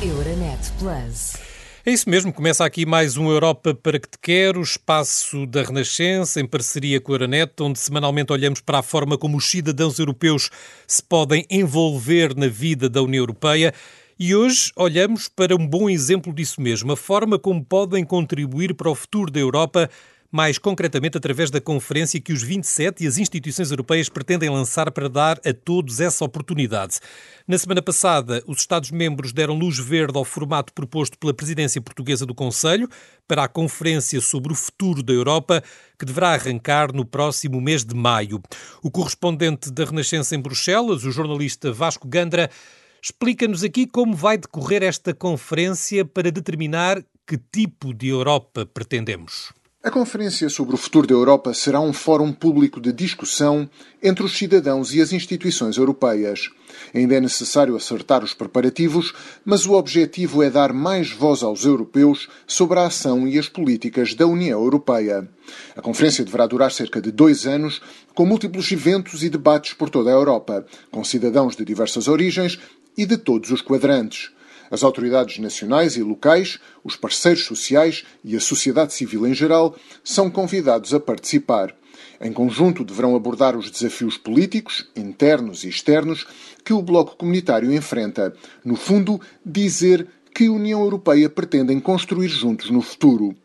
Euronet Plus. É isso mesmo, começa aqui mais um Europa para que te quero, espaço da Renascença, em parceria com a Euronet, onde semanalmente olhamos para a forma como os cidadãos europeus se podem envolver na vida da União Europeia. E hoje olhamos para um bom exemplo disso mesmo, a forma como podem contribuir para o futuro da Europa mais concretamente através da conferência que os 27 e as instituições europeias pretendem lançar para dar a todos essa oportunidade. Na semana passada, os Estados-membros deram luz verde ao formato proposto pela presidência portuguesa do Conselho para a conferência sobre o futuro da Europa, que deverá arrancar no próximo mês de maio. O correspondente da Renascença em Bruxelas, o jornalista Vasco Gandra, explica-nos aqui como vai decorrer esta conferência para determinar que tipo de Europa pretendemos. A Conferência sobre o Futuro da Europa será um fórum público de discussão entre os cidadãos e as instituições europeias. Ainda é necessário acertar os preparativos, mas o objetivo é dar mais voz aos europeus sobre a ação e as políticas da União Europeia. A conferência deverá durar cerca de dois anos, com múltiplos eventos e debates por toda a Europa, com cidadãos de diversas origens e de todos os quadrantes. As autoridades nacionais e locais, os parceiros sociais e a sociedade civil em geral são convidados a participar. Em conjunto, deverão abordar os desafios políticos, internos e externos, que o Bloco Comunitário enfrenta. No fundo, dizer que a União Europeia pretendem construir juntos no futuro.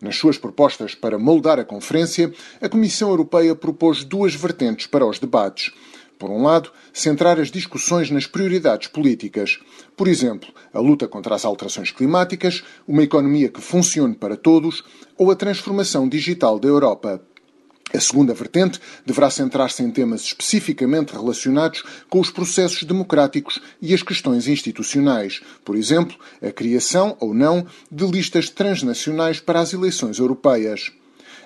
Nas suas propostas para moldar a conferência, a Comissão Europeia propôs duas vertentes para os debates. Por um lado, centrar as discussões nas prioridades políticas. Por exemplo, a luta contra as alterações climáticas, uma economia que funcione para todos ou a transformação digital da Europa. A segunda vertente deverá centrar-se em temas especificamente relacionados com os processos democráticos e as questões institucionais, por exemplo, a criação ou não de listas transnacionais para as eleições europeias.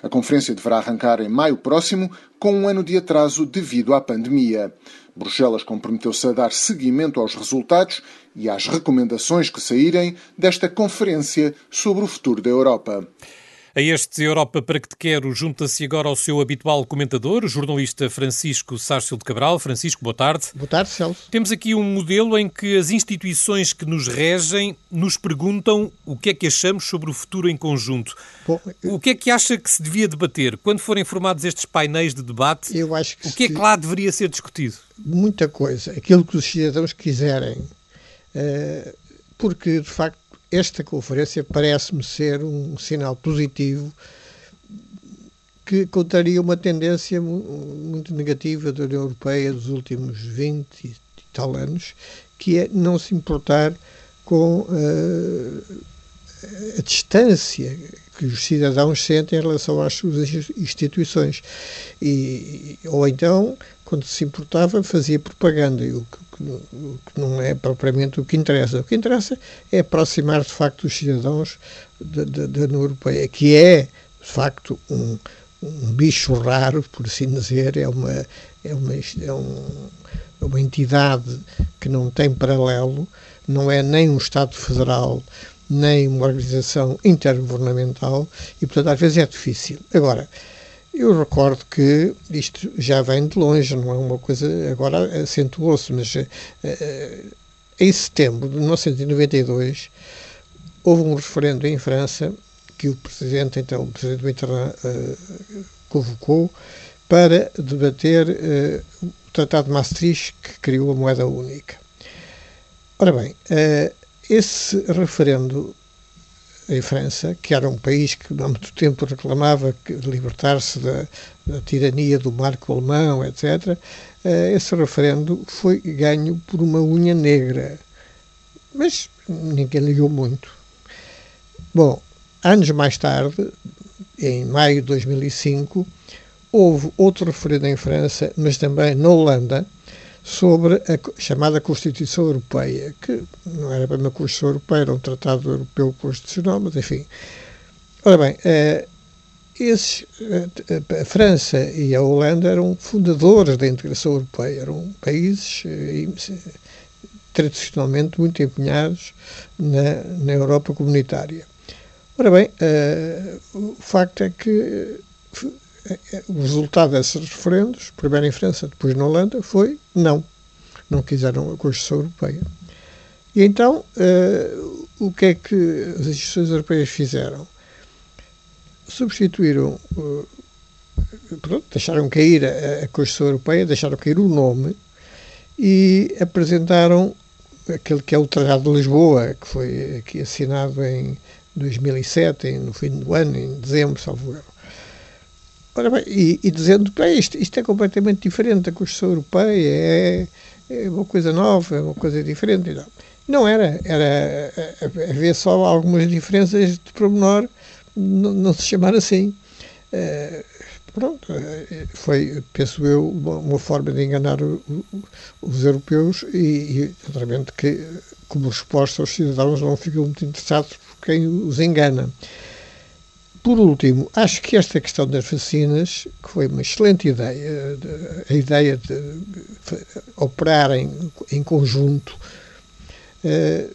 A conferência deverá arrancar em maio próximo, com um ano de atraso devido à pandemia. Bruxelas comprometeu-se a dar seguimento aos resultados e às recomendações que saírem desta conferência sobre o futuro da Europa. A este Europa para que te quero junta-se agora ao seu habitual comentador, o jornalista Francisco Sárcio de Cabral. Francisco, boa tarde. Boa tarde, Celso. Temos aqui um modelo em que as instituições que nos regem nos perguntam o que é que achamos sobre o futuro em conjunto. Bom, eu... O que é que acha que se devia debater? Quando forem formados estes painéis de debate, eu acho que o que é que lá deveria ser discutido? Muita coisa. Aquilo que os cidadãos quiserem. Eh, porque, de facto, esta conferência parece-me ser um sinal positivo que contraria uma tendência muito negativa da União Europeia dos últimos 20 e tal anos, que é não se importar com uh, a distância que os cidadãos sentem em relação às suas instituições. E, ou então, quando se importava, fazia propaganda, o que, o que não é propriamente o que interessa. O que interessa é aproximar, de facto, os cidadãos da, da, União Europeia, que é, de facto, um, um bicho raro, por assim dizer, é uma, é uma, é um, é uma entidade que não tem paralelo, não é nem um Estado federal, nem uma organização intergovernamental e, portanto, às vezes é difícil. Agora, eu recordo que isto já vem de longe, não é uma coisa, agora acentuou-se, mas uh, em setembro de 1992 houve um referendo em França que o presidente, então, o presidente Mitterrand uh, convocou para debater uh, o Tratado de Maastricht que criou a moeda única. Ora bem, esse referendo em França, que era um país que há muito tempo reclamava libertar-se da, da, tirania do marco alemão, etc., eh, esse referendo foi ganho por uma unha negra. Mas ninguém ligou muito. Bom, anos mais tarde, em maio de 2005, houve outro referendo em França, mas também na Holanda, sobre a chamada Constituição Europeia, que não era bem uma Constituição Europeia, era um Tratado Europeu Constitucional, mas enfim. Ora bem, eh, esses, eh, a França e a Holanda eram fundadores da integração europeia, eram países eh, tradicionalmente muito empenhados na, na Europa comunitária. Ora bem, o facto é que o resultado desses referendos, primeiro em França, depois na Holanda, foi não. Não quiseram a Constituição Europeia. E então, uh, o que é que as instituições europeias fizeram? Substituíram, uh, pronto, deixaram cair a, a Constituição Europeia, deixaram cair o nome e apresentaram aquele que é o Tratado de Lisboa, que foi aqui assinado em 2007, no fim do ano, em dezembro, salvo erro. Bem, e, e dizendo que isto, isto, é completamente diferente da Constituição Europeia, é, é, uma coisa nova, é uma coisa diferente. Não, não era, era haver só algumas diferenças de promenor, não, não se chamar assim. Uh, pronto, eh, foi, penso eu, uma, forma de enganar o, o, os europeus e, e, naturalmente, que como resposta os cidadãos não ficam muito interessados por quem os engana. Por último, acho que esta questão das vacinas, que foi uma excelente ideia, a ideia de operar em, em conjunto, eh,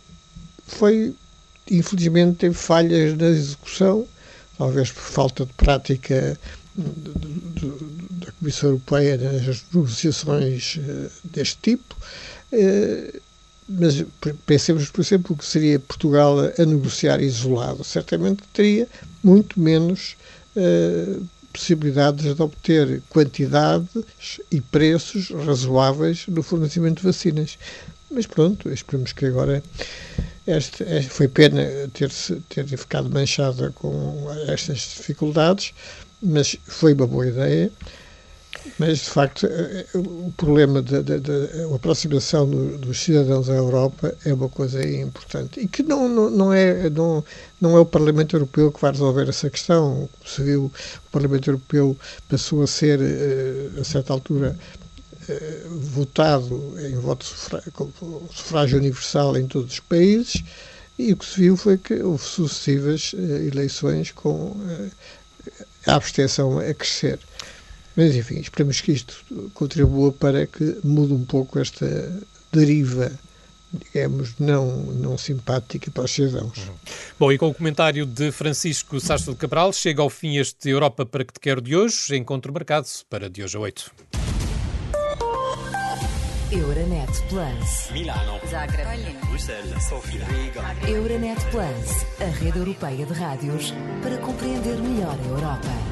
foi, infelizmente, teve falhas na execução, talvez por falta de prática da Comissão Europeia nas negociações eh, deste tipo, eh, mas pensemos, por exemplo, que seria Portugal a negociar isolado. Certamente teria muito menos eh, possibilidades de obter quantidades e preços razoáveis no fornecimento de vacinas. Mas pronto, esperemos que agora. Este, foi pena ter, ter ficado manchada com estas dificuldades, mas foi uma boa ideia. Mas, de facto, eh, eh, o problema da aproximação dos cidadãos à Europa é uma coisa importante e que não, não, não, é, não, não é o Parlamento Europeu que vai resolver essa questão. Se viu, o Parlamento Europeu passou a ser, eh, a certa altura, votado em voto sufrágio, sufrágio universal em todos os países e o que se viu foi que houve sucessivas eleições com a abstenção a crescer. Mas, enfim, esperamos que isto contribua para que mude um pouco esta deriva digamos, não, não simpática para os cidadãos. Uhum. Bom, e com o comentário de Francisco Sastre de Cabral, chega ao fim este Europa para que te quero de hoje. Encontro marcado para de hoje a 8. Euronet Plus. Milano. Zagreb. Bruxelas. Sofia. Riga. Euronet Plus, a rede europeia de rádios para compreender melhor a Europa.